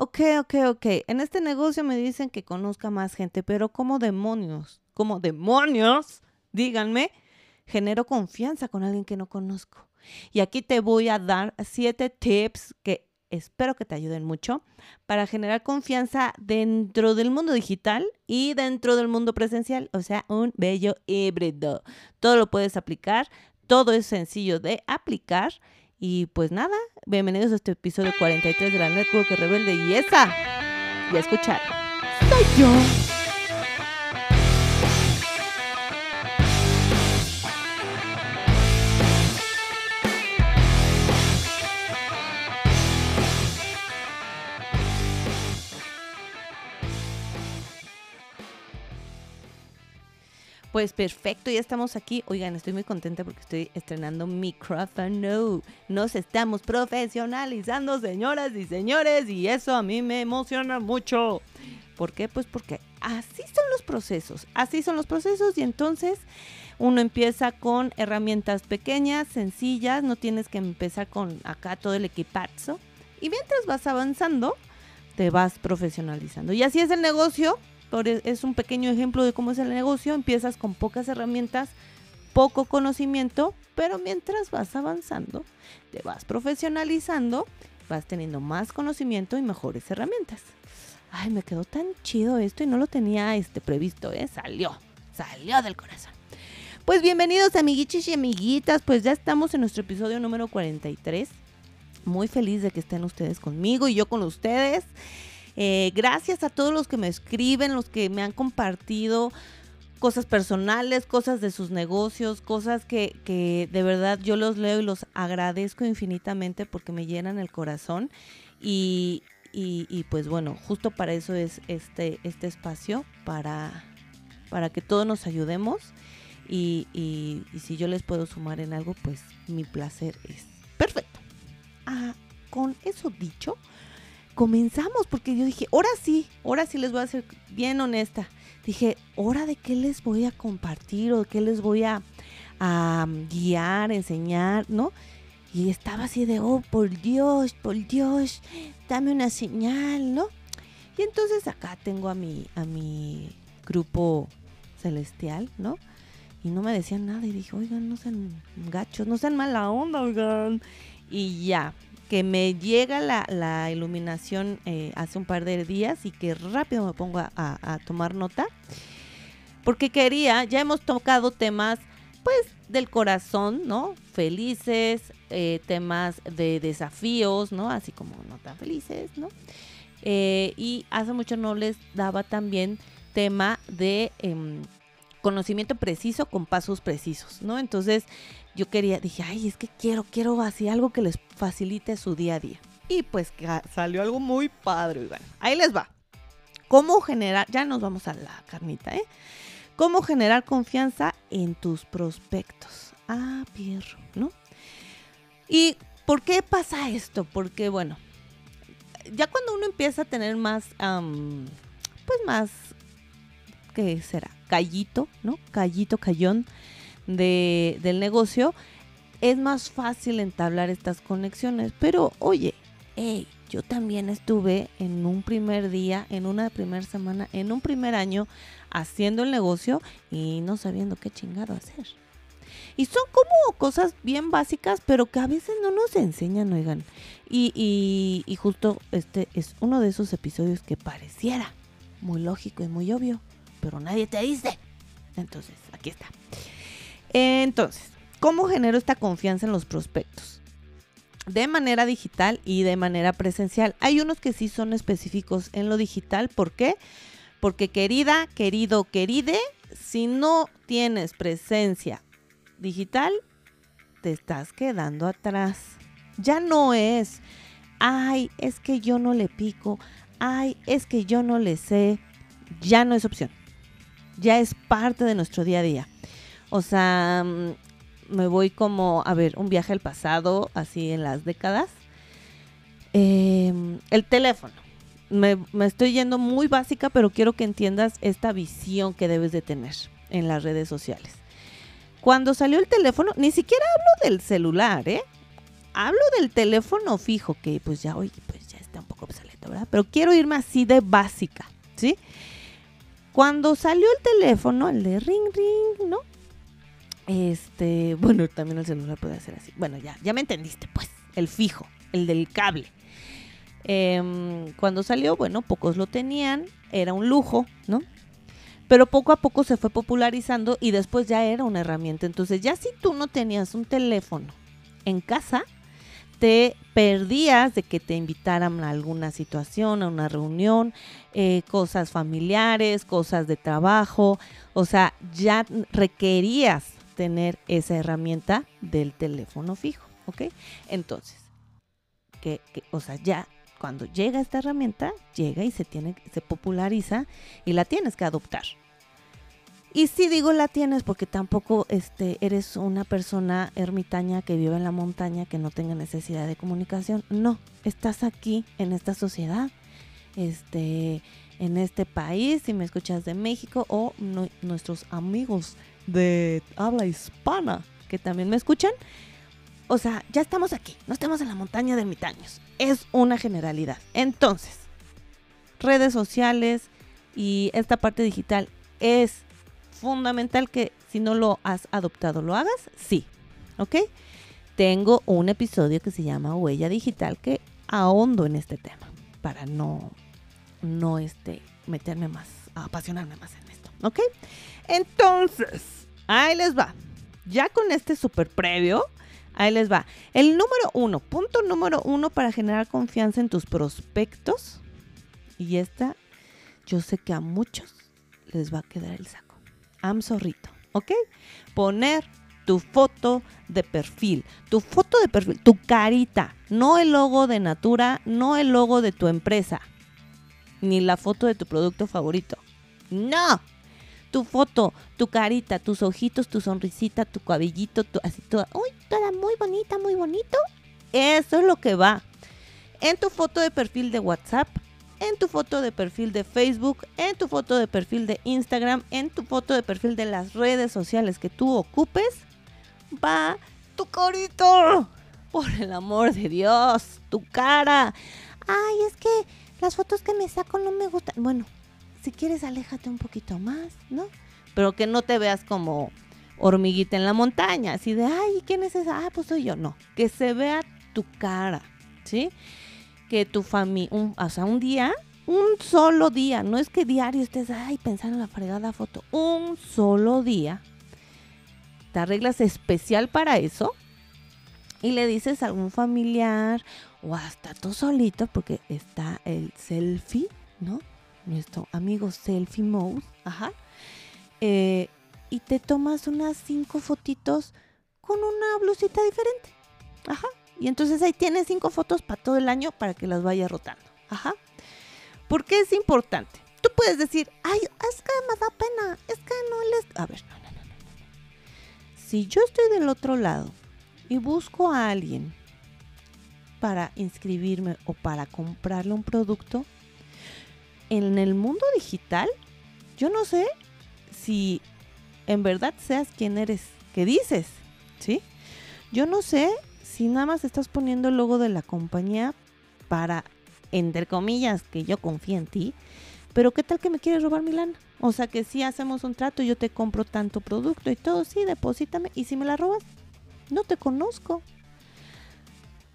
Ok, ok, ok. En este negocio me dicen que conozca más gente, pero ¿cómo demonios? ¿Cómo demonios? Díganme, genero confianza con alguien que no conozco. Y aquí te voy a dar siete tips que espero que te ayuden mucho para generar confianza dentro del mundo digital y dentro del mundo presencial, o sea, un bello híbrido. Todo lo puedes aplicar, todo es sencillo de aplicar y pues nada, bienvenidos a este episodio 43 de la Network Rebelde y esa, ya escucharon, soy yo. Pues perfecto, ya estamos aquí. Oigan, estoy muy contenta porque estoy estrenando micrófono. Nos estamos profesionalizando, señoras y señores, y eso a mí me emociona mucho. ¿Por qué? Pues porque así son los procesos, así son los procesos y entonces uno empieza con herramientas pequeñas, sencillas, no tienes que empezar con acá todo el equipazo. Y mientras vas avanzando, te vas profesionalizando. Y así es el negocio, e, es un pequeño ejemplo de cómo es el negocio. Empiezas con pocas herramientas, poco conocimiento, pero mientras vas avanzando, te vas profesionalizando, vas teniendo más conocimiento y mejores herramientas. Ay, me quedó tan chido esto y no lo tenía este previsto, ¿eh? Salió, salió del corazón. Pues bienvenidos amiguitos y amiguitas, pues ya estamos en nuestro episodio número 43. Muy feliz de que estén ustedes conmigo y yo con ustedes. Eh, gracias a todos los que me escriben, los que me han compartido cosas personales, cosas de sus negocios, cosas que, de verdad yo los leo y los agradezco infinitamente porque me llenan el corazón. Y, pues bueno, justo para eso es este, este espacio, para, para que todos nos ayudemos. Y, y, si yo les puedo sumar en algo, pues mi placer es perfecto. Ah, con eso dicho, comenzamos, porque yo dije, ahora sí, ahora sí les voy a ser bien honesta. Dije, ¿hora de qué les voy a compartir o de qué les voy a, guiar, enseñar, no? Y estaba así de, oh, por Dios, por Dios, dame una señal, ¿no? Y entonces acá tengo a mi, a mi grupo celestial, ¿no? Y no me decían nada y dije, oigan, no sean gachos, no sean mala onda, oigan. Y ya, que me llega la, iluminación eh, hace un par de días y que rápido me pongo a, tomar nota. Porque quería, ya hemos tocado temas pues del corazón, ¿no? Felices, eh, temas de desafíos, ¿no? Así como no tan felices, ¿no? Eh, y hace mucho no les daba también tema de em, conocimiento preciso con pasos precisos, ¿no? Entonces yo quería, dije, ay, es que quiero, quiero así algo que les facilite su día a día. Y pues salió algo muy padre, bueno, ahí les va. ¿Cómo generar, ya nos vamos a la carnita, ¿eh? ¿Cómo generar confianza en tus prospectos? Ah, Pierro, ¿no? ¿Y por qué pasa esto? Porque, bueno, ya cuando uno empieza a tener más, pues más, ¿qué será? Callito, ¿no? Callito, callón de, del negocio, es más fácil entablar estas conexiones. Pero oye, hey, yo también estuve en un primer día, en una primera semana, en un primer año haciendo el negocio y no sabiendo qué chingado hacer. Y son como cosas bien básicas, pero que a veces no nos enseñan, oigan. Y, justo este es uno de esos episodios que pareciera muy lógico y muy obvio, pero nadie te dice. Entonces, aquí está. Entonces, ¿cómo genero esta confianza en los prospectos? De manera digital y de manera presencial. Hay unos que sí son específicos en lo digital. ¿Por qué? Porque querida, querido, queride, si no tienes presencia digital, te estás quedando atrás. Ya no es, ay, es que yo no le pico, ay, es que yo no le sé. Ya no es opción. Ya es parte de nuestro día a día. O sea, mm, me voy como, a ver, un viaje al pasado, así en las décadas. Em, el teléfono. Me, estoy yendo muy básica, pero quiero que entiendas esta visión que debes de tener en las redes sociales. Cuando salió el teléfono, ni siquiera hablo del celular, ¿eh? Hablo del teléfono fijo, que pues ya, oye, pues ya está un poco obsoleto ¿verdad? Pero quiero irme así de básica, ¿sí? Cuando salió el teléfono, el de ring ring, ¿no? Este, bueno, también el celular puede ser así. Bueno, ya, ya me entendiste, pues, el fijo, el del cable. Em, cuando salió, bueno, pocos lo tenían, era un lujo, ¿no? Pero poco a poco se fue popularizando y después ya era una herramienta. Entonces, ya si tú no tenías un teléfono en casa, te perdías de que te invitaran a alguna situación, a una reunión, eh, cosas familiares, cosas de trabajo. O sea, ya requerías tener esa herramienta del teléfono fijo, ¿ok? Entonces, que, o sea, ya cuando llega esta herramienta, llega y se tiene, se populariza y la tienes que adoptar. Y si digo la tienes porque tampoco este, eres una persona ermitaña que vive en la montaña que no tenga necesidad de comunicación. No, estás aquí en esta sociedad, este, en este país, si me escuchas de México o nuestros amigos de habla hispana que también me escuchan. O sea, ya estamos aquí, no estamos en la montaña de ermitaños. Es una generalidad. Entonces, redes sociales y esta parte digital es fundamental que si no lo has adoptado, lo hagas. Sí, ¿ok? Tengo un episodio que se llama Huella Digital que ahondo en este tema para no, no este, meterme más, apasionarme más en esto, ¿ok? Entonces, Ahí les va. Ya con este super previo, ahí les va. El número uno, punto número uno para generar confianza en tus prospectos. Y esta, yo sé que a muchos les va a quedar el saco. Am zorrito, ¿ok? Poner tu foto de perfil, tu foto de perfil, tu carita, no el logo de Natura, no el logo de tu empresa, ni la foto de tu producto favorito. No, tu foto, tu carita, tus ojitos, tu sonrisita, tu cabellito, así toda, uy, toda muy bonita, muy bonito. Eso es lo que va. En tu foto de perfil de WhatsApp, en tu foto de perfil de Facebook, en tu foto de perfil de Instagram, en tu foto de perfil de las redes sociales que tú ocupes, va tu corito. Por el amor de Dios, tu cara. Ay, es que las fotos que me saco no me gustan. Bueno, si quieres aléjate un poquito más, ¿no? Pero que no te veas como hormiguita en la montaña, así de, ay, ¿quién es esa? Ah, pues soy yo. No, que se vea tu cara, ¿sí? Que tu familia, o sea, un día, un solo día, no es que diario estés, ay, pensando en la fregada foto, un solo día, te arreglas especial para eso y le dices a algún familiar o hasta tú solito, porque está el selfie, ¿no? Nuestro amigo Selfie Mode, ajá, eh, y te tomas unas cinco fotitos con una blusita diferente, ajá, y entonces ahí tienes cinco fotos para todo el año para que las vayas rotando, ajá. ¿Por qué es importante? Tú puedes decir, ay, es que me da pena, es que no les... A ver, no, no, no, no. Si yo estoy del otro lado y busco a alguien para inscribirme o para comprarle un producto, en el mundo digital, yo no sé si en verdad seas quien eres, que dices, ¿sí? Yo no sé si nada más estás poniendo el logo de la compañía para, entre comillas, que yo confíe en ti, pero ¿qué tal que me quieres robar mi lana? O sea, que si hacemos un trato, yo te compro tanto producto y todo, sí, deposítame, y si me la robas, no te conozco.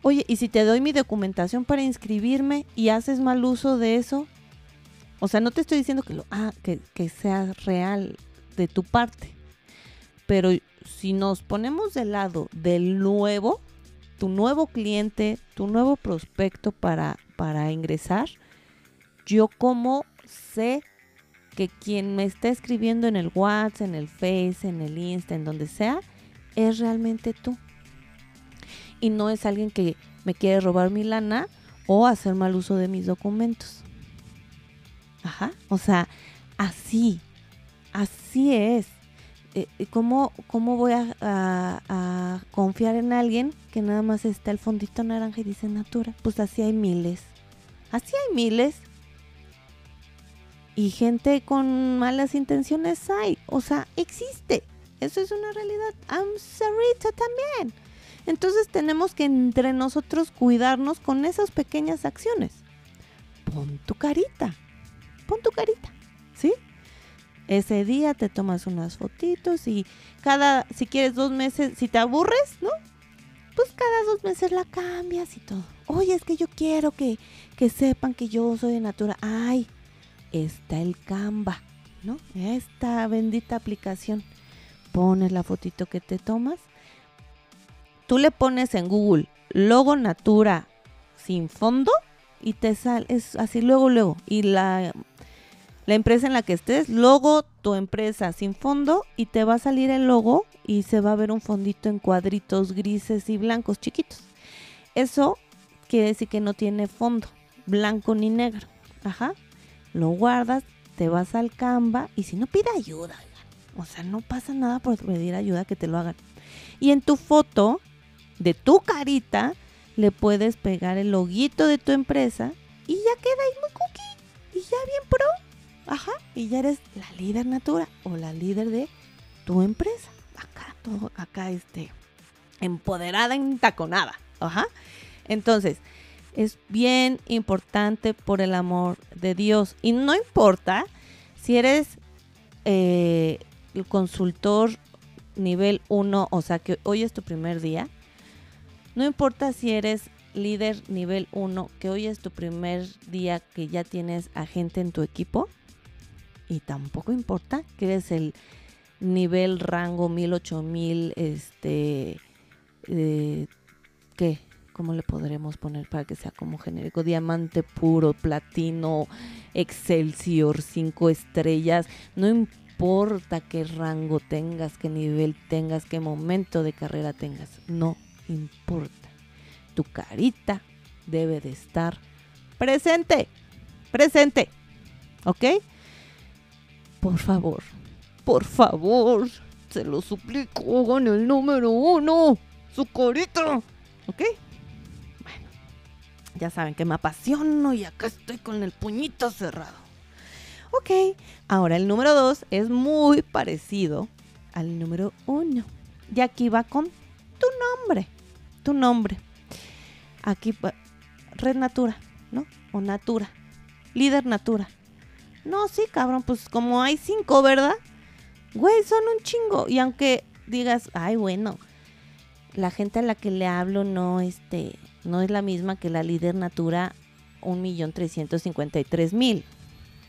Oye, y si te doy mi documentación para inscribirme y haces mal uso de eso, o sea, no te estoy diciendo que, lo, ah, que, que sea real de tu parte. Pero si nos ponemos del lado del nuevo, tu nuevo cliente, tu nuevo prospecto para, para ingresar, yo como sé que quien me está escribiendo en el WhatsApp, en el Face, en el Insta, en donde sea, es realmente tú. Y no es alguien que me quiere robar mi lana o hacer mal uso de mis documentos. Ajá. O sea, así, así es. Eh, eh, ¿cómo, ¿Cómo voy a, confiar en alguien que nada más está el fondito naranja y dice Natura? Pues así hay miles. Así hay miles. Y gente con malas intenciones hay. O sea, existe. Eso es una realidad. I'm sorry también. Entonces tenemos que entre nosotros cuidarnos con esas pequeñas acciones pon tu carita, pon tu carita, ¿sí? Ese día te tomas unas fotitos y cada, si quieres dos meses, si te aburres, ¿no? Pues cada dos meses la cambias y todo. Oye, es que yo quiero que, que sepan que yo soy de Natura. Ay, está el Canva, ¿no? Esta bendita aplicación. Pones la fotito que te tomas. Tú le pones en Google logo Natura sin fondo y te sale, es así luego, luego. Y la, la empresa en la que estés, logo tu empresa sin fondo y te va a salir el logo y se va a ver un fondito en cuadritos grises y blancos chiquitos. Eso quiere decir que no tiene fondo, blanco ni negro. Ajá. Lo guardas, te vas al Canva y si no pide ayuda, o sea, no pasa nada por pedir ayuda que te lo hagan. Y en tu foto de tu carita le puedes pegar el loguito de tu empresa y ya queda ahí muy cookie y ya bien pro. Ajá, y ya eres la líder natura o la líder de tu empresa. Acá todo, acá este empoderada, entaconada. Ajá. Entonces, es bien importante por el amor de Dios. Y no importa si eres eh, el consultor nivel 1, o sea que hoy es tu primer día. No importa si eres líder nivel 1, que hoy es tu primer día que ya tienes a gente en tu equipo. Y tampoco importa que eres el nivel rango 1000, 8000, este, eh, ¿qué? ¿Cómo le podremos poner para que sea como genérico? Diamante puro, platino, excelsior, cinco estrellas. No importa qué rango tengas, qué nivel tengas, qué momento de carrera tengas. No importa. Tu carita debe de estar presente. Presente. ¿Ok? Por favor. Por favor. Se lo suplico. Hagan el número uno. Su carita. ¿Ok? Ya saben que me apasiono y acá estoy con el puñito cerrado. Ok, ahora el número 2 es muy parecido al número 1. Y aquí va con tu nombre. Tu nombre. Aquí Red Natura, ¿no? O Natura. Líder Natura. No, sí, cabrón, pues como hay cinco, ¿verdad? Güey, son un chingo. Y aunque digas, ay, bueno, la gente a la que le hablo no, este, no es la misma que la líder Natura 1.353.000.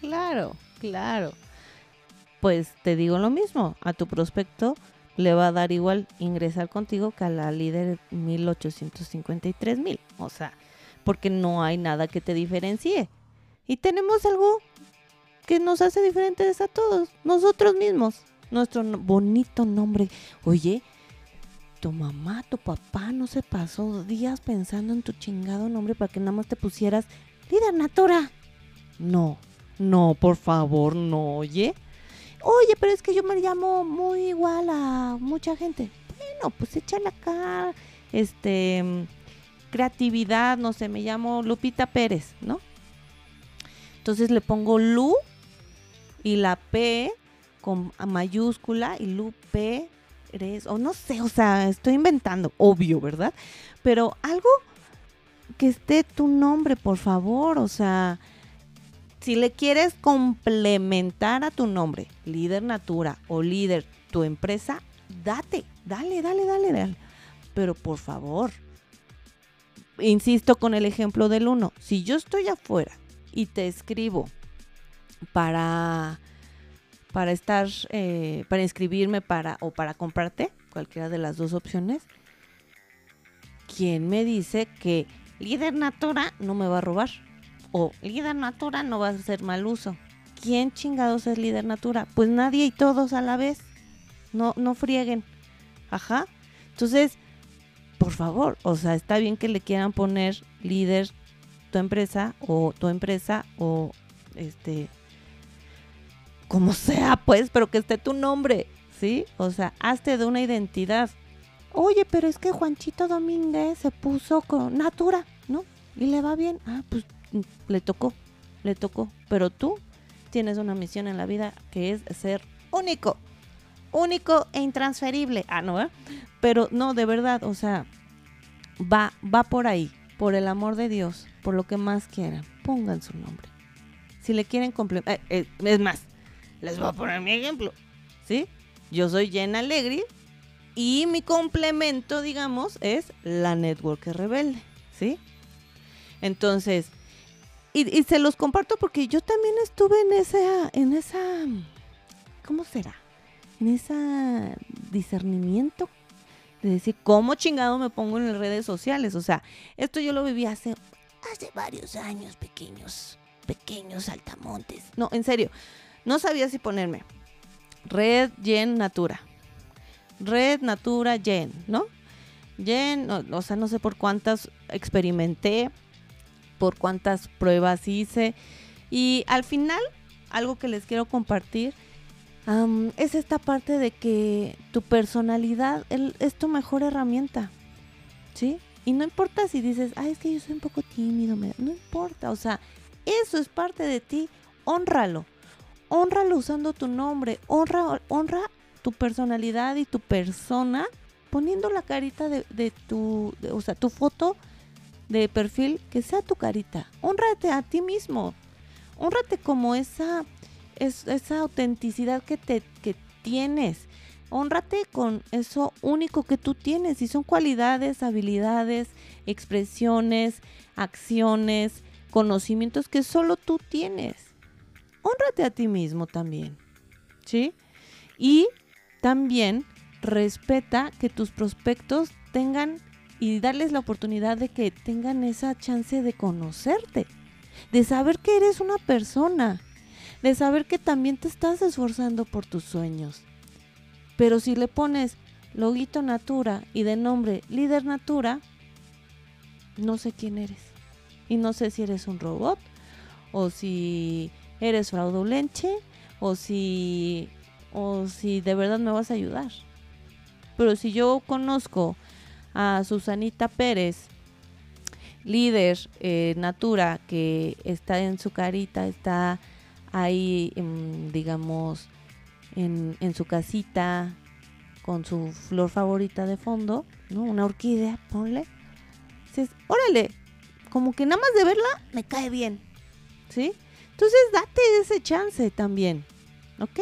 Claro, claro. Pues te digo lo mismo, a tu prospecto le va a dar igual ingresar contigo que a la líder 1853.000. O sea, porque no hay nada que te diferencie. Y tenemos algo que nos hace diferentes a todos, nosotros mismos. Nuestro bonito nombre. Oye, tu mamá, tu papá no se pasó días pensando en tu chingado nombre para que nada más te pusieras líder natura. No, no, por favor, no, oye. Oye, pero es que yo me llamo muy igual a mucha gente. Bueno, pues échale acá, este, creatividad, no sé, me llamo Lupita Pérez, ¿no? Entonces le pongo Lu y la P con mayúscula y Lupe o no sé, o sea, estoy inventando, obvio, ¿verdad? Pero algo que esté tu nombre, por favor, o sea, si le quieres complementar a tu nombre, líder Natura o líder tu empresa, date, dale, dale, dale, dale. Pero por favor, insisto con el ejemplo del uno, si yo estoy afuera y te escribo para para estar, eh, para inscribirme para, o para comprarte, cualquiera de las dos opciones, ¿quién me dice que líder natura no me va a robar? O líder natura no va a hacer mal uso. ¿Quién chingados es líder natura? Pues nadie y todos a la vez. No, no frieguen. Ajá. Entonces, por favor, o sea, está bien que le quieran poner líder tu empresa o tu empresa o este como sea, pues, pero que esté tu nombre, ¿sí? O sea, hazte de una identidad. Oye, pero es que Juanchito Domínguez se puso con Natura, ¿no? Y le va bien. Ah, pues mm, le tocó, le tocó. Pero tú tienes una misión en la vida que es ser único. Único e intransferible. Ah, no, ¿eh? Pero no, de verdad, o sea, va, va por ahí, por el amor de Dios, por lo que más quieran. pongan su nombre. Si le quieren complementar, eh, eh, es más, les voy a poner mi ejemplo, ¿sí? Yo soy Jen Alegri y mi complemento, digamos, es la Network Rebelde, ¿sí? Entonces, y, se los comparto porque yo también estuve en esa, en esa, ¿cómo será? En ese discernimiento de decir, ¿cómo chingado me pongo en las redes sociales? O sea, esto yo lo viví hace, hace varios años, pequeños, pequeños saltamontes. No, en serio, no sabía si ponerme Red Gen Natura. Red Natura Gen, ¿no? Gen, o sea, no sé por cuántas experimenté, por cuántas pruebas hice. Y al final, algo que les quiero compartir es esta parte de que tu personalidad es tu mejor herramienta, ¿sí? Y no importa si dices, ay, es que yo soy un poco tímido, no importa, o sea, eso es parte de ti, honralo, honralo usando tu nombre, honra, honra tu personalidad y tu persona poniendo la carita de, tu, o sea, tu foto de perfil que sea tu carita, honrate a ti mismo, honrate como esa es esa autenticidad que, te, que tienes. Honrate con eso único que tú tienes y son cualidades, habilidades, expresiones, acciones, conocimientos que solo tú tienes. Honrate a ti mismo también. ¿Sí? Y también respeta que tus prospectos tengan y darles la oportunidad de que tengan esa chance de conocerte, de saber que eres una persona, de saber que también te estás esforzando por tus sueños. Pero si le pones loguito Natura y de nombre líder Natura, no sé quién eres. Y no sé si eres un robot, o si eres fraudulente, o si, o si de verdad me vas a ayudar. Pero si yo conozco a Susanita Pérez, líder eh, Natura, que está en su carita, está ahí, digamos, en, en, su casita con su flor favorita de fondo, ¿no? Una orquídea, ponle. Dices, órale, como que nada más de verla me cae bien, ¿sí? Entonces date ese chance también, ¿ok?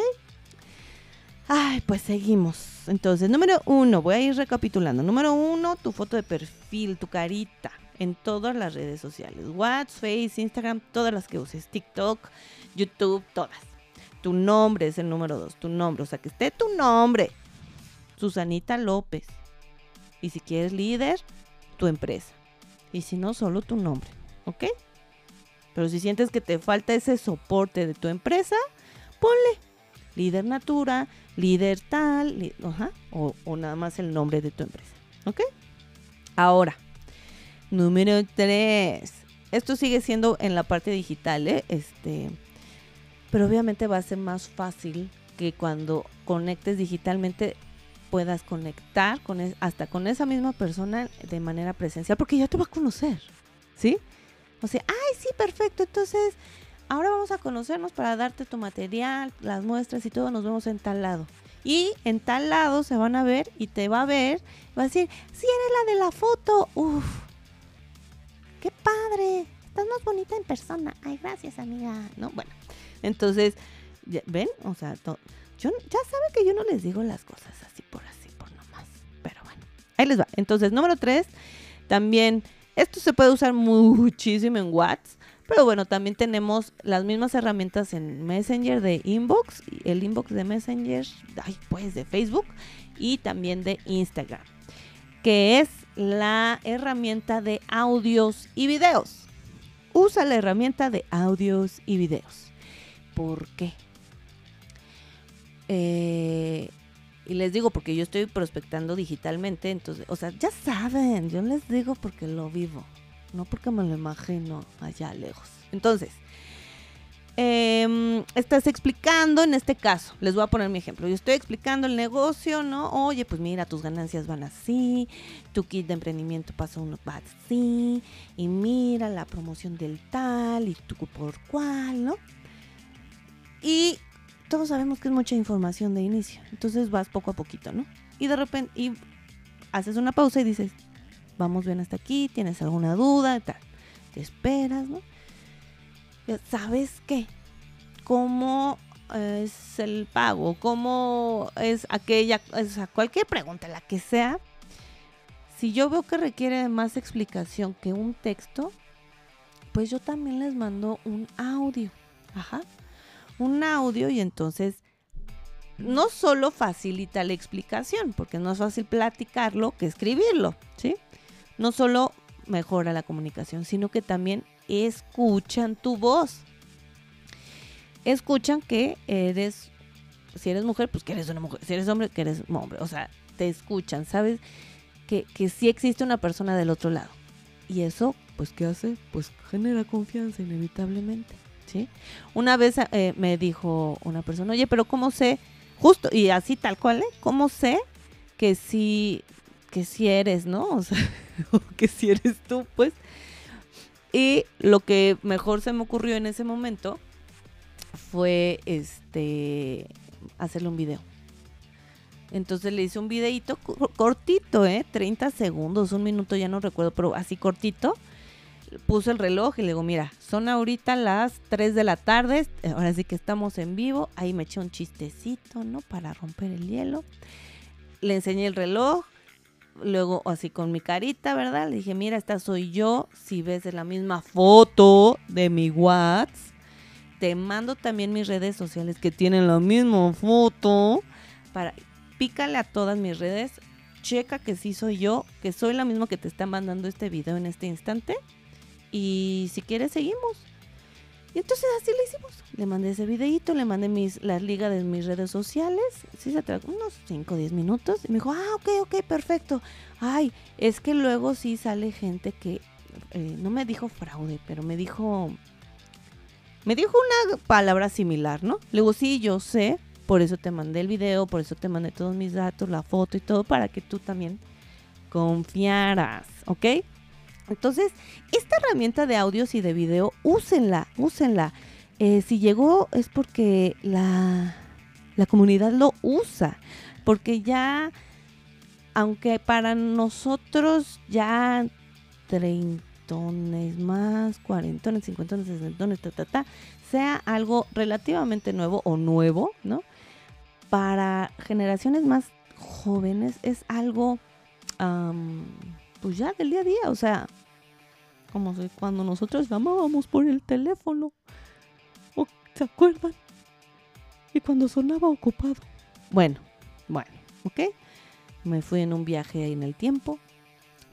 Ay, pues seguimos. Entonces, número uno, voy a ir recapitulando. Número uno, tu foto de perfil, tu carita en todas las redes sociales. WhatsApp, Face, Instagram, todas las que uses. TikTok, YouTube, todas. Tu nombre es el número dos, tu nombre. O sea, que esté tu nombre. Susanita López. Y si quieres líder, tu empresa. Y si no, solo tu nombre. ¿Ok? Pero si sientes que te falta ese soporte de tu empresa, ponle líder natura, líder tal, o, o nada más el nombre de tu empresa. ¿Ok? Ahora, número 3. Esto sigue siendo en la parte digital, ¿eh? Este, pero obviamente va a ser más fácil que cuando conectes digitalmente puedas conectar con hasta con esa misma persona de manera presencial, porque ya te va a conocer, ¿sí? O sea, ay, sí, perfecto, entonces ahora vamos a conocernos para darte tu material, las muestras y todo, nos vemos en tal lado. Y en tal lado se van a ver y te va a ver, va a decir, sí, eres la de la foto, uf, qué padre, estás más bonita en persona, ay, gracias amiga, ¿no? Bueno, entonces, ¿ven? O sea, yo, ya saben que yo no les digo las cosas así por así, por nomás. Pero bueno, ahí les va. Entonces, número tres, también, esto se puede usar muchísimo en WhatsApp. Pero bueno, también tenemos las mismas herramientas en Messenger de Inbox, el inbox de Messenger, ay, pues de Facebook y también de Instagram, que es la herramienta de audios y videos. Usa la herramienta de audios y videos. ¿Por qué? Eh, y les digo porque yo estoy prospectando digitalmente, entonces, o sea, ya saben, yo les digo porque lo vivo, no porque me lo imagino allá lejos. Entonces, em, estás explicando en este caso, les voy a poner mi ejemplo, yo estoy explicando el negocio, ¿no? Oye, pues mira, tus ganancias van así, tu kit de emprendimiento pasa uno va así, y mira la promoción del tal, y tú por cuál, ¿no? Y todos sabemos que es mucha información de inicio. Entonces vas poco a poquito, ¿no? Y de repente, y haces una pausa y dices, vamos bien hasta aquí, tienes alguna duda, tal. Te esperas, ¿no? ¿sabes qué? ¿Cómo es el pago? ¿Cómo es aquella, o sea, cualquier pregunta, la que sea? Si yo veo que requiere más explicación que un texto, pues yo también les mando un audio. Ajá. Un audio y entonces no solo facilita la explicación, porque no es fácil platicarlo que escribirlo, ¿sí? No solo mejora la comunicación, sino que también escuchan tu voz. Escuchan que eres, si eres mujer, pues que eres una mujer, si eres hombre, que eres un hombre, o sea, te escuchan, ¿sabes? Que, que sí existe una persona del otro lado. Y eso, pues, ¿qué hace? Pues genera confianza inevitablemente, ¿sí? Una vez eh, me dijo una persona, oye, pero ¿cómo sé? Justo, y así tal cual, ¿eh? ¿Cómo sé que sí, que sí eres, ¿no? O sea, que si eres tú, pues. Y lo que mejor se me ocurrió en ese momento fue este hacerle un video. Entonces le hice un videito cortito, ¿eh? 30 segundos, un minuto, ya no recuerdo, pero así cortito. Puse el reloj y le digo, mira, son ahorita las 3 de la tarde, ahora sí que estamos en vivo. Ahí me eché un chistecito, ¿no? Para romper el hielo. Le enseñé el reloj, luego así con mi carita, ¿verdad? Le dije, mira, esta soy yo. Si ves la misma foto de mi WhatsApp, te mando también mis redes sociales que tienen la misma foto. Para, pícale a todas mis redes, checa que sí soy yo, que soy la misma que te está mandando este video en este instante. Y si quieres, seguimos. Y entonces así le hicimos. Le mandé ese videito, le mandé mis, las ligas de mis redes sociales. Sí, se trató unos 5 o 10 minutos. Y me dijo, ah, ok, ok, perfecto. Ay, es que luego sí sale gente que, eh, no me dijo fraude, pero me dijo, me dijo una palabra similar, ¿no? Le digo, sí, yo sé, por eso te mandé el video, por eso te mandé todos mis datos, la foto y todo, para que tú también confiaras, ¿ok? Entonces, esta herramienta de audios y de video, úsenla, úsenla. Eh, si llegó es porque la, la comunidad lo usa, porque ya, aunque para nosotros ya treintones más, cuarentones, cincuentones, sesentones, ta, ta, ta, sea algo relativamente nuevo o nuevo, ¿no? Para generaciones más jóvenes es algo pues ya del día a día, o sea, como cuando nosotros llamábamos por el teléfono, ¿se acuerdan? Y cuando sonaba ocupado. Bueno, bueno, ¿ok? Me fui en un viaje en el tiempo,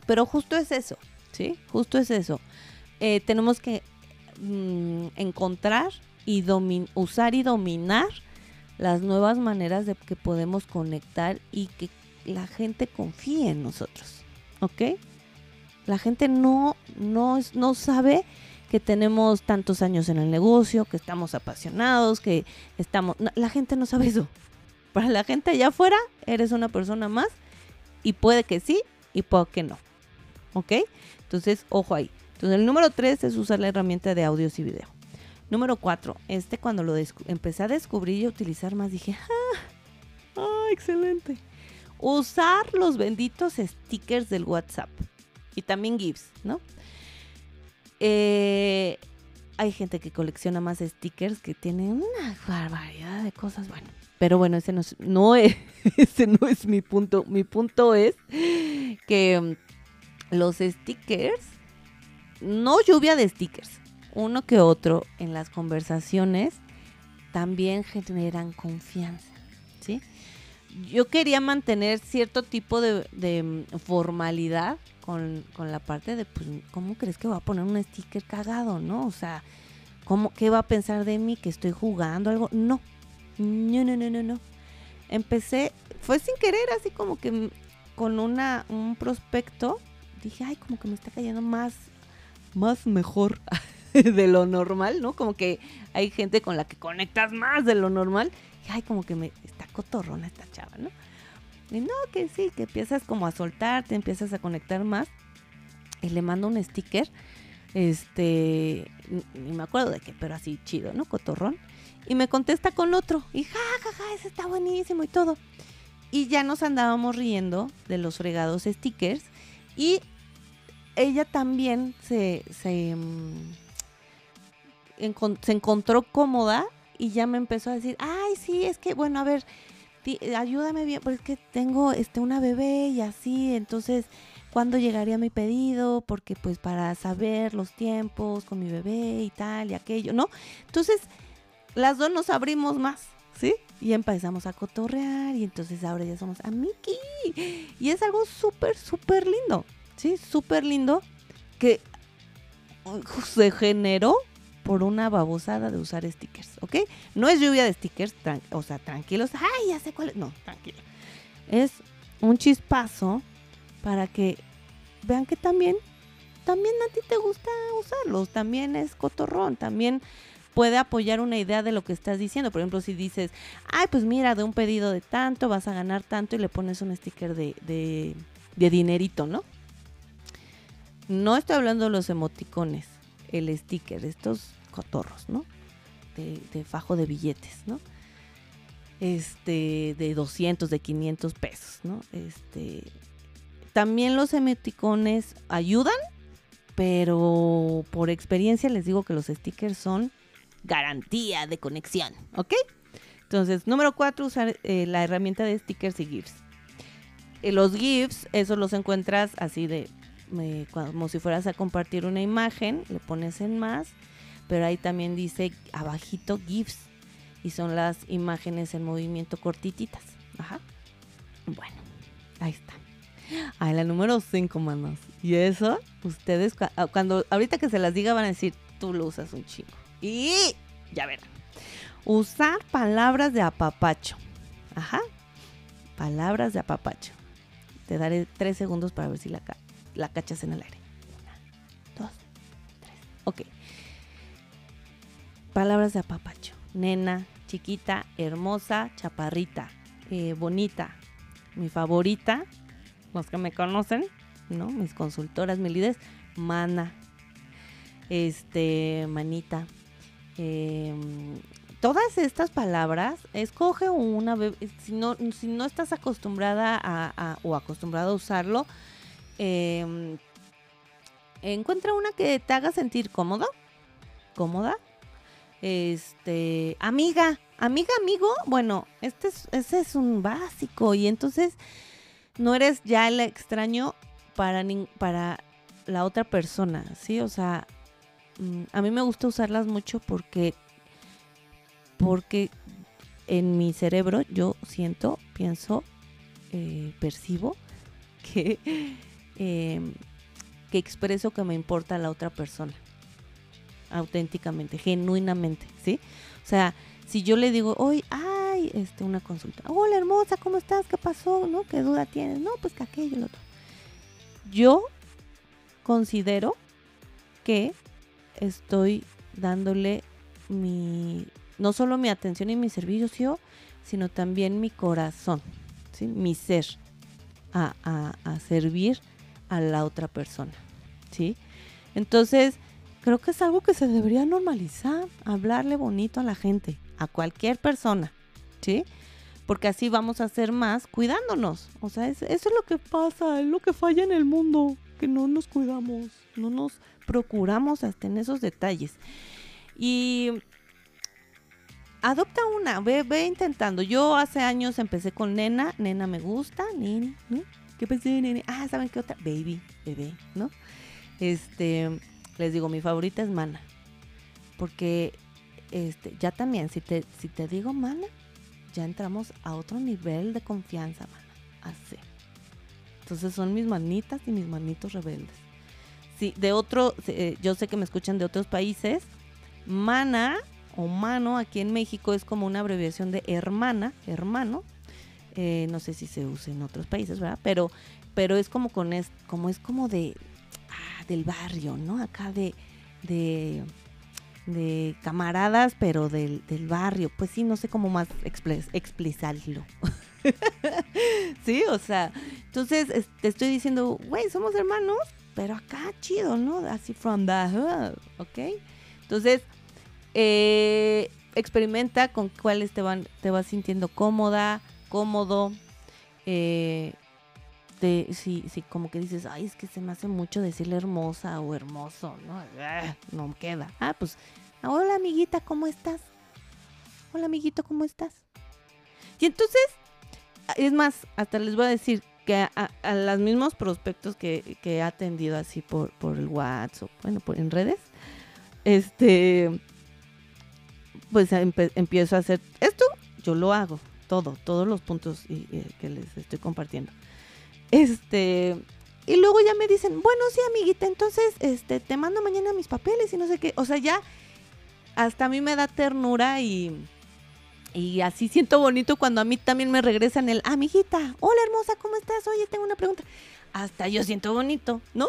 pero justo es eso, ¿sí? Justo es eso. Eh, tenemos que mm, encontrar y usar y dominar las nuevas maneras de que podemos conectar y que la gente confíe en nosotros. ¿Ok? La gente no, no, no sabe que tenemos tantos años en el negocio, que estamos apasionados, que estamos... la gente no sabe eso. Para la gente allá afuera, eres una persona más y puede que sí y puede que no. ¿Ok? Entonces, ojo ahí. Entonces, el número tres es usar la herramienta de audios y video. Número cuatro, este cuando lo empecé a descubrir y a utilizar más, dije, ¡ah! ¡ah excelente! Usar los benditos stickers del WhatsApp y también GIFs, ¿no? Eh, hay gente que colecciona más stickers que tiene una barbaridad de cosas, bueno. Pero bueno, ese no es, no es, ese no es mi punto. Mi punto es que mm, los stickers, no lluvia de stickers, uno que otro en las conversaciones también generan confianza, ¿sí? Yo quería mantener cierto tipo de, mm, formalidad con, la parte de, pues, ¿cómo crees que va a poner un sticker cagado, no? O sea, ¿cómo, ¿qué va a pensar de mí? ¿Que estoy jugando algo? No, no, no, no, no, no. Empecé, fue sin querer, así como que mm, con una, un prospecto, dije, ay, como que me está cayendo más, más mejor de lo normal, ¿no? Como que hay gente con la que conectas más de lo normal. Ay, como que me cotorrona esta chava, ¿no? Y no, que sí, que empiezas como a soltarte, empiezas a conectar más. Y le mando un sticker, este, ni me acuerdo de qué, pero así chido, ¿no? Cotorrón. Y me contesta con otro. Y ja, ja, ja, ese está buenísimo y todo. Y ya nos andábamos riendo de los fregados stickers. Y ella también se, se, mm, se encontró cómoda y ya me empezó a decir, ay, sí, es que, bueno, a ver, ayúdame bien, porque es que tengo este, una bebé y así, entonces, ¿cuándo llegaría mi pedido? Porque pues para saber los tiempos con mi bebé y tal y aquello, ¿no? Entonces, las dos nos abrimos más, ¿sí? Y empezamos a cotorrear y entonces ahora ya somos amiki. Y es algo súper, súper lindo, ¿sí? Súper lindo que uh, se generó por una babosada de usar stickers, ¿ok? No es lluvia de stickers, o sea, tranquilos. Ay, ya sé cuál es. No, tranquilo. Es un chispazo para que vean que también, también a ti te gusta usarlos, también es cotorrón, también puede apoyar una idea de lo que estás diciendo. Por ejemplo, si dices, ay, pues mira, de un pedido de tanto vas a ganar tanto y le pones un sticker de, de, de dinerito, ¿no? No estoy hablando de los emoticones, el sticker, estos cotorros, ¿no? De, fajo de billetes, ¿no? Este, de 200, de 500 pesos, ¿no? Este, también los emoticones ayudan, pero por experiencia les digo que los stickers son garantía de conexión, ¿ok? Entonces, número cuatro, usar eh, la herramienta de stickers y GIFs. Eh, los GIFs, esos los encuentras así de como si fueras a compartir una imagen, le pones en más, pero ahí también dice abajito GIFs y son las imágenes en movimiento cortititas. Ajá. Bueno, ahí está. Ahí la número 5, manos. Y eso, ustedes ah, cuando ahorita que se las diga van a decir, tú lo usas un chingo. Y ya verán. Usar palabras de apapacho. Ajá. Palabras de apapacho. Te daré tres segundos para ver si la, la cachas en el aire. Una, dos, tres. Ok. Palabras de apapacho. Nena, chiquita, hermosa, chaparrita, eh, bonita. Mi favorita, los que me conocen, ¿no? Mis consultoras, mi líderes, mana. Este, manita. Em, todas estas palabras, escoge una, si no, si no estás acostumbrada a, o acostumbrado a usarlo, Em, encuentra una que te haga sentir cómodo, cómoda. Este, amiga, amiga, amigo, bueno, este es, ese es un básico y entonces no eres ya el extraño para, para la otra persona, ¿sí? O sea, mm, a mí me gusta usarlas mucho porque, porque en mi cerebro yo siento, pienso, eh, percibo que Em, que expreso que me importa la otra persona. Auténticamente, genuinamente, ¿sí? O sea, si yo le digo, hoy, ay, este, una consulta. Hola, hermosa, ¿cómo estás? ¿Qué pasó? ¿No? ¿Qué duda tienes? No, pues que aquello, lo otro. Yo considero que estoy dándole mi, no solo mi atención y mi servicio, sino también mi corazón, ¿sí? mi ser, a, a, a servir a la otra persona, ¿sí? Entonces, creo que es algo que se debería normalizar, hablarle bonito a la gente, a cualquier persona, ¿sí? Porque así vamos a hacer más cuidándonos. O sea, eso es lo que pasa, es lo que falla en el mundo, que no nos cuidamos, no nos procuramos hasta en esos detalles. Y adopta una, ve, ve intentando. Yo hace años empecé con nena, nena me gusta, nene, ¿no? ¿Qué pensé, nene? Ah, ¿saben qué otra? Baby, bebé, ¿no? Este, les digo, mi favorita es Mana. Porque este, ya también, si te, si te digo Mana, ya entramos a otro nivel de confianza, Mana. Así. Entonces son mis manitas y mis manitos rebeldes. Sí, de otro, eh, yo sé que me escuchan de otros países. Mana o mano aquí en México es como una abreviación de hermana, hermano, eh, no sé si se usa en otros países, ¿verdad? Pero, pero es como con es, como es como de del barrio, ¿no? Acá de, de, camaradas, pero del, del, barrio. Pues sí, no sé cómo más explicarlo. sí, o sea, entonces te estoy diciendo, güey, somos hermanos, pero acá chido, ¿no? Así from the hood, ¿ok? Entonces, eh, experimenta con cuáles te van, te vas sintiendo cómoda, cómodo. Eh, si, si como que dices, ay, es que se me hace mucho decirle hermosa o hermoso, ¿no? Ah, no queda. Ah, pues Hola amiguita, ¿cómo estás? Hola amiguito, ¿cómo estás? Y entonces, es más, hasta les voy a decir que a, los mismos prospectos que, he atendido así por, por el WhatsApp, bueno, por, en redes, este, pues empiezo a hacer esto, yo lo hago, todo, todos los puntos que les estoy compartiendo. Este, y luego ya me dicen, bueno, sí, amiguita, entonces, este, te mando mañana mis papeles y no sé qué. O sea, ya hasta a mí me da ternura y, y así siento bonito cuando a mí también me regresan el, amiguita, hola hermosa, ¿cómo estás? Oye, tengo una pregunta hasta yo siento bonito, ¿no?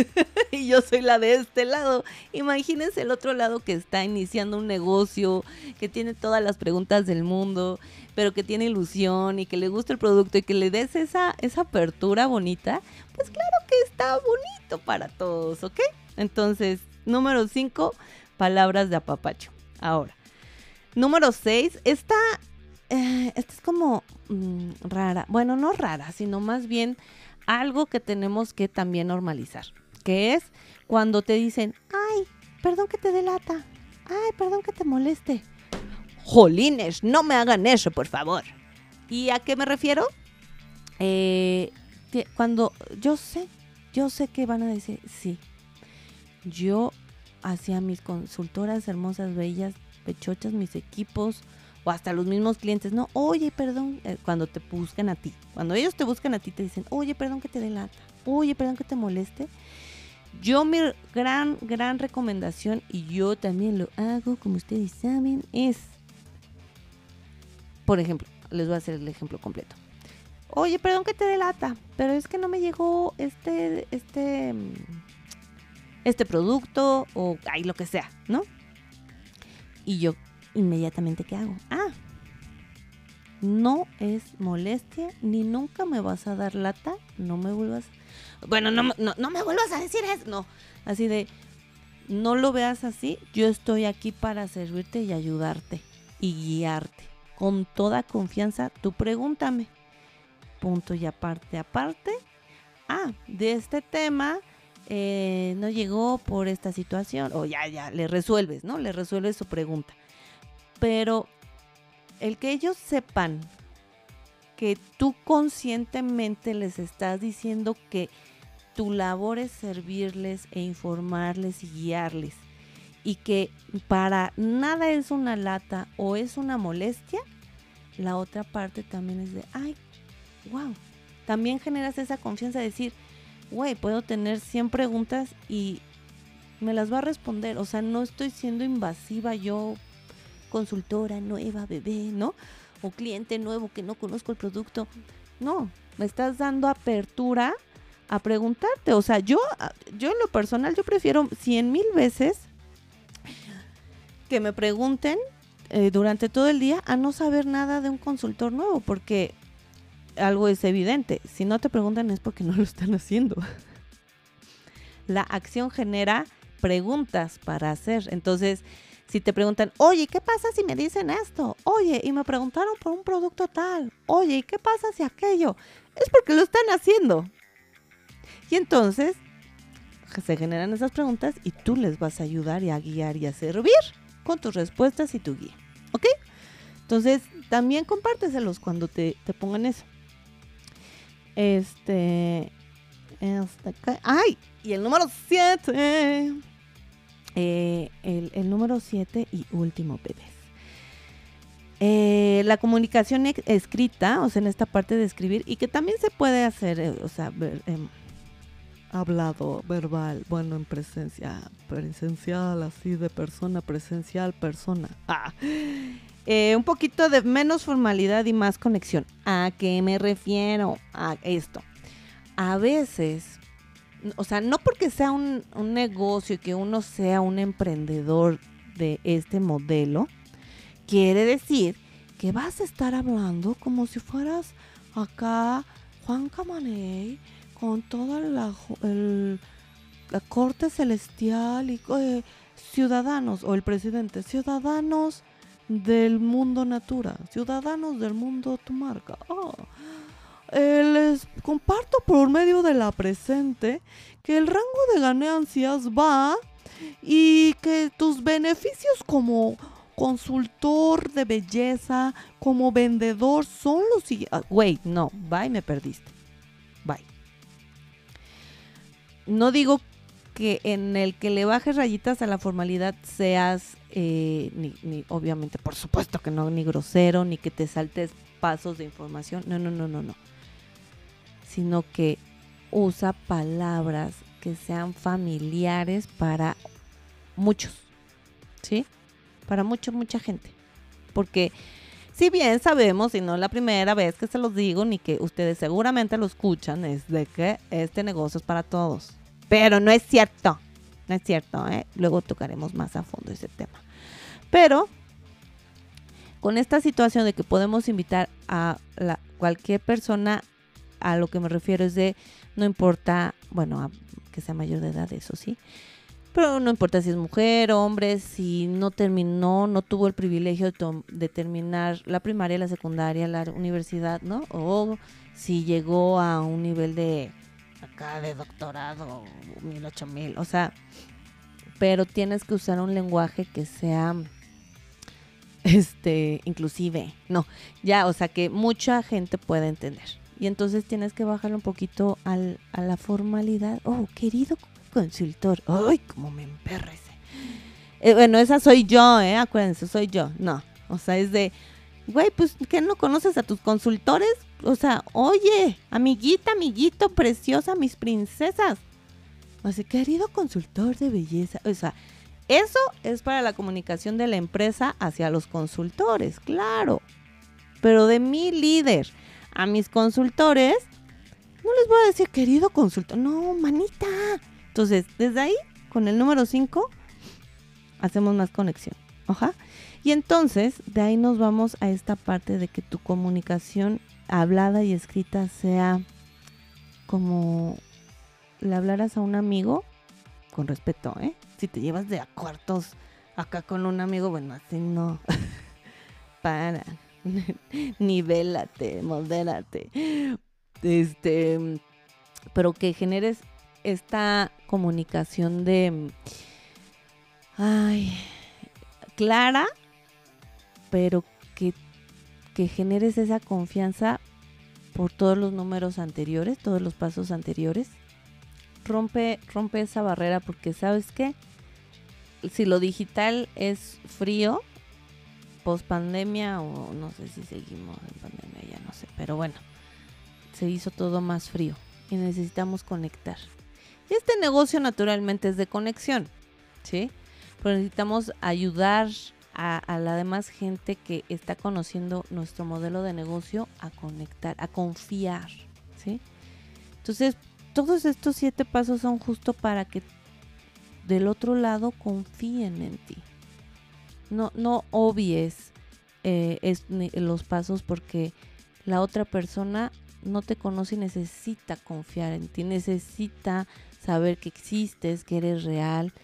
y yo soy la de este lado. Imagínense el otro lado que está iniciando un negocio, que tiene todas las preguntas del mundo, pero que tiene ilusión y que le gusta el producto y que le des esa, esa apertura bonita, pues claro que está bonito para todos, ¿ok? Entonces, número 5, palabras de apapacho. Ahora, número 6, esta, eh, esta es como mm, rara, bueno, no rara, sino más bien algo que tenemos que también normalizar, que es cuando te dicen, ay, perdón que te delata, ay, perdón que te moleste. Jolines, no me hagan eso, por favor. ¿Y a qué me refiero? Eh, cuando yo sé, yo sé que van a decir, sí, yo hacía mis consultoras hermosas, bellas, pechochas, mis equipos, o hasta los mismos clientes, no, oye, perdón, eh, cuando te buscan a ti, cuando ellos te buscan a ti te dicen, oye, perdón que te delata, oye, perdón que te moleste. Yo mi gran, gran recomendación, y yo también lo hago, como ustedes saben, es, por ejemplo, les voy a hacer el ejemplo completo. Oye, perdón que te delata, pero es que no me llegó este, este, este producto o ay, lo que sea, ¿no? Y yo inmediatamente ¿qué hago? Ah, no es molestia, ni nunca me vas a dar lata, no me vuelvas, bueno, no, no, no me vuelvas a decir eso, no, así de, no lo veas así, yo estoy aquí para servirte y ayudarte y guiarte. Con toda confianza, tú pregúntame. Punto y aparte, aparte. Ah, de este tema eh, no llegó por esta situación. O ya, ya, le resuelves, ¿no? Le resuelves su pregunta pero el que ellos sepan que tú conscientemente les estás diciendo que tu labor es servirles e informarles y guiarles y que para nada es una lata o es una molestia, la otra parte también es de, ay, wow, también generas esa confianza de decir, güey, puedo tener 100 preguntas y me las va a responder, o sea, no estoy siendo invasiva yo consultora nueva, bebé, ¿no? O cliente nuevo que no conozco el producto. No, me estás dando apertura a preguntarte. O sea, yo, yo en lo personal, yo prefiero cien mil veces que me pregunten eh, durante todo el día a no saber nada de un consultor nuevo, porque algo es evidente. Si no te preguntan es porque no lo están haciendo. La acción genera preguntas para hacer. Entonces, si te preguntan, oye, ¿qué pasa si me dicen esto? Oye, y me preguntaron por un producto tal. Oye, ¿qué pasa si aquello? Es porque lo están haciendo. Y entonces se generan esas preguntas y tú les vas a ayudar y a guiar y a servir con tus respuestas y tu guía. ¿Ok? Entonces, también compárteselos cuando te, te pongan eso. Este, este. ¡Ay! Y el número 7 eh, el, número 7 y último, bebés. Eh, la comunicación escrita, o sea, en esta parte de escribir, y que también se puede hacer, eh, o sea, em, hablado, verbal, bueno, en presencia, presencial, así de persona, presencial, persona. Ah. un poquito de menos formalidad y más conexión. ¿A qué me refiero? A esto. A veces o sea, no porque sea un, negocio y que uno sea un emprendedor de este modelo, quiere decir que vas a estar hablando como si fueras acá Juan Camaney con toda la, corte celestial y eh, ciudadanos, o el presidente, ciudadanos del mundo natura, ciudadanos del mundo tu marca. Oh eh, les comparto por medio de la presente que el rango de ganancias va y que tus beneficios como consultor de belleza, como vendedor, son los siguientes. Güey, no, bye, me perdiste. Bye. No digo que en el que le bajes rayitas a la formalidad seas, eh, ni, ni, obviamente, por supuesto que no, ni grosero, ni que te saltes pasos de información. No, no, no, no, no. Sino que usa palabras que sean familiares para muchos. ¿Sí? Para mucha, mucha gente. Porque si bien sabemos, y no es la primera vez que se los digo, ni que ustedes seguramente lo escuchan, es de que este negocio es para todos. Pero no es cierto. No es cierto, ¿eh? Luego tocaremos más a fondo ese tema. Pero con esta situación de que podemos invitar a la, cualquier persona, a lo que me refiero es de, no importa, bueno, que sea mayor de edad, eso sí, pero no importa si es mujer, hombre, si no terminó, no tuvo el privilegio de, de, terminar la primaria, la secundaria, la universidad, ¿no? O si llegó a un nivel de acá de doctorado, mil, ocho mil, o sea, pero tienes que usar un lenguaje que sea este inclusive, no, ya, o sea, que mucha gente pueda entender. Y entonces tienes que bajarle un poquito al, a la formalidad. Oh, querido consultor. Ay, cómo me emperra ese. Eh, bueno, esa soy yo, ¿eh? Acuérdense, soy yo. No, o sea, es de, güey, pues, ¿qué no conoces a tus consultores? O sea, oye, amiguita, amiguito, preciosa, mis princesas. Así, querido consultor de belleza. O sea, eso es para la comunicación de la empresa hacia los consultores, claro. Pero de mi líder a mis consultores, no les voy a decir querido consultor. No, manita. Entonces, desde ahí, con el número 5, hacemos más conexión. Ajá. Y entonces, de ahí nos vamos a esta parte de que tu comunicación hablada y escrita sea como le hablaras a un amigo, con respeto, ¿eh? Si te llevas de a cuartos acá con un amigo, bueno, así no. Para. Nivélate, modérate. Este. Pero que generes esta comunicación de. Ay. Clara, pero que, que generes esa confianza por todos los números anteriores, todos los pasos anteriores rompe, rompe esa barrera porque sabes qué, si lo digital es frío, post pandemia o no sé si seguimos en pandemia, ya no sé, pero bueno, se hizo todo más frío y necesitamos conectar. Y este negocio naturalmente es de conexión, ¿sí? Pero necesitamos ayudar a, la demás gente que está conociendo nuestro modelo de negocio a conectar, a confiar, ¿sí? Entonces, todos estos siete pasos son justo para que del otro lado confíen en ti. No, no obvies eh, los pasos porque la otra persona no te conoce y necesita confiar en ti, necesita saber que existes, que eres real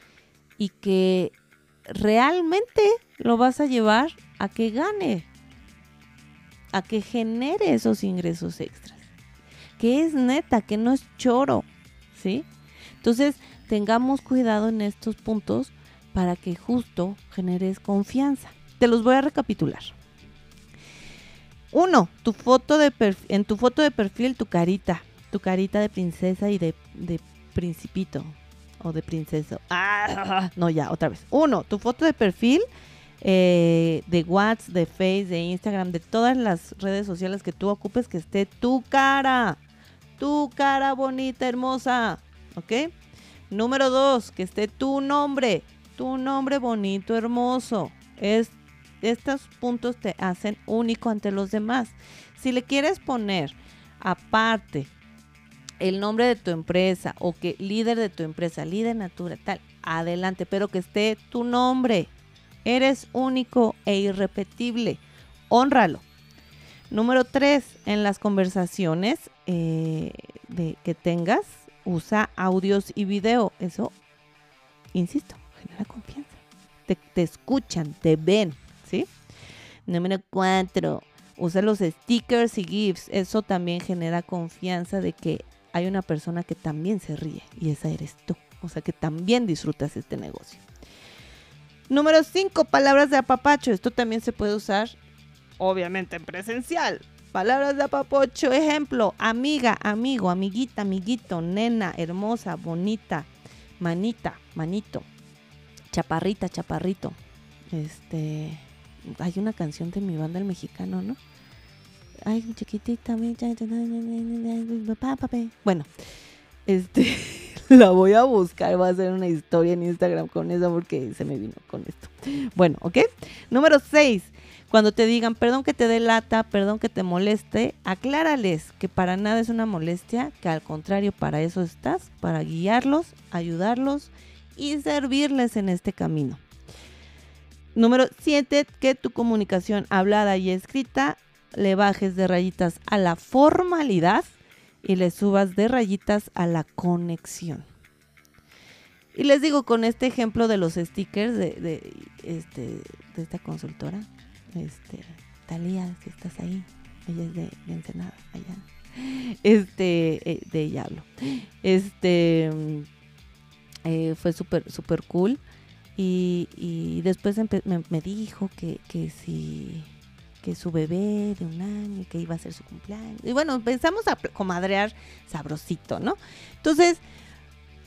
y que realmente lo vas a llevar a que gane, a que genere esos ingresos extras que es neta, que no es choro, ¿sí? Entonces, tengamos cuidado en estos puntos para que justo generes confianza. Te los voy a recapitular. Uno, tu foto de en tu foto de perfil tu carita, tu carita de princesa y de, de principito o de princesa. Ah, no, ya, otra vez. Uno, tu foto de perfil eh, de WhatsApp, de Face, de Instagram, de todas las redes sociales que tú ocupes, que esté tu cara tu cara bonita, hermosa. ¿Ok? Número dos, que esté tu nombre. Tu nombre bonito, hermoso. Es, estos puntos te hacen único ante los demás. Si le quieres poner aparte el nombre de tu empresa o que líder de tu empresa, líder natural, tal, adelante, pero que esté tu nombre. Eres único e irrepetible. Honralo. Número tres, en las conversaciones eh, de, que tengas, usa audios y video. Eso, insisto, genera confianza. Te, te escuchan, te ven, ¿sí? Número cuatro, usa los stickers y GIFs. Eso también genera confianza de que hay una persona que también se ríe y esa eres tú. O sea que también disfrutas este negocio. Número 5, palabras de apapacho. Esto también se puede usar, obviamente, en presencial. Palabras de apapacho, ejemplo, amiga, amigo, amiguita, amiguito, nena, hermosa, bonita, manita, manito, chaparrita, chaparrito. Este, hay una canción de mi banda el mexicano, ¿no? Ay, chiquitita, bueno, este, la voy a buscar, voy a hacer una historia en Instagram con eso porque se me vino con esto. Bueno, ¿ok? Número 6. Cuando te digan, perdón que te dé lata, perdón que te moleste, aclárales que para nada es una molestia, que al contrario, para eso estás, para guiarlos, ayudarlos y servirles en este camino. Número 7, que tu comunicación hablada y escrita le bajes de rayitas a la formalidad y le subas de rayitas a la conexión. Y les digo con este ejemplo de los stickers de, este, de esta consultora, este, Talía, si estás ahí, ella es de, Ensenada, allá. Este, eh, de ella hablo. Este, eh, fue súper, súper cool. Y, después me, me, dijo que, que si que su bebé de un año, que iba a ser su cumpleaños. Y bueno, pensamos a comadrear sabrosito, ¿no? Entonces,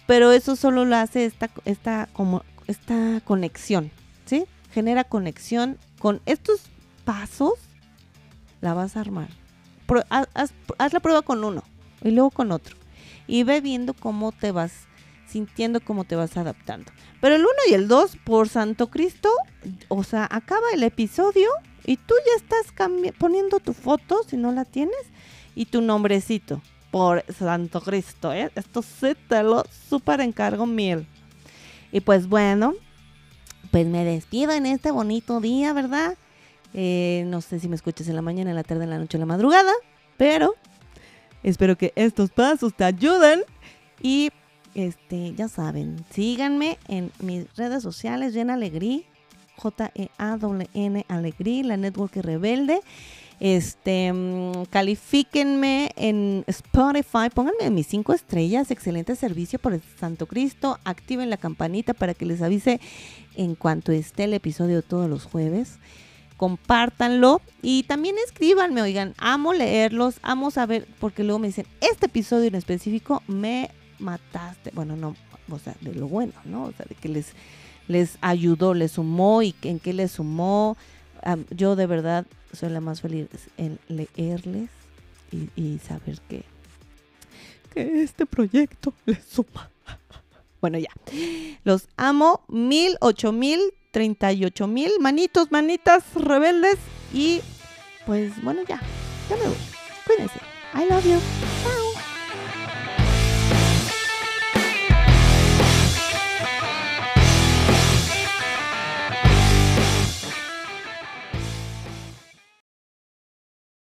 pero eso solo lo hace esta, esta, como, esta conexión, ¿sí? Genera conexión con estos pasos, la vas a armar. haz, haz la prueba con uno y luego con otro. Y ve viendo cómo te vas sintiendo cómo te vas adaptando. Pero el 1 y el 2, por Santo Cristo, o sea, acaba el episodio y tú ya estás poniendo tu foto, si no la tienes, y tu nombrecito. Por Santo Cristo, ¿eh? Esto sí te lo súper encargo mil. Y pues bueno, pues me despido en este bonito día, ¿verdad? Eh, no sé si me escuchas en la mañana, en la tarde, en la noche, en la madrugada, pero espero que estos pasos te ayuden. Y este, ya saben, síganme en mis redes sociales, Jen Alegría, J-E-A-N Alegría, la Network Rebelde. Este, mm, califíquenme en Spotify, pónganme mis cinco estrellas, excelente servicio por el Santo Cristo, activen la campanita para que les avise en cuanto esté el episodio todos los jueves. Compártanlo y también escríbanme, oigan, amo leerlos, amo saber, porque luego me dicen, este episodio en específico me mataste, bueno, no, o sea, de lo bueno, ¿no? O sea, de que les les ayudó, les sumó y en qué les sumó. yo de verdad soy la más feliz en leerles y, saber que, que este proyecto les suma. Bueno, ya. Los amo. Mil, ocho mil, treinta y ocho mil. Manitos, manitas, rebeldes. Y pues bueno, ya. Ya me voy. Cuídense. I love you.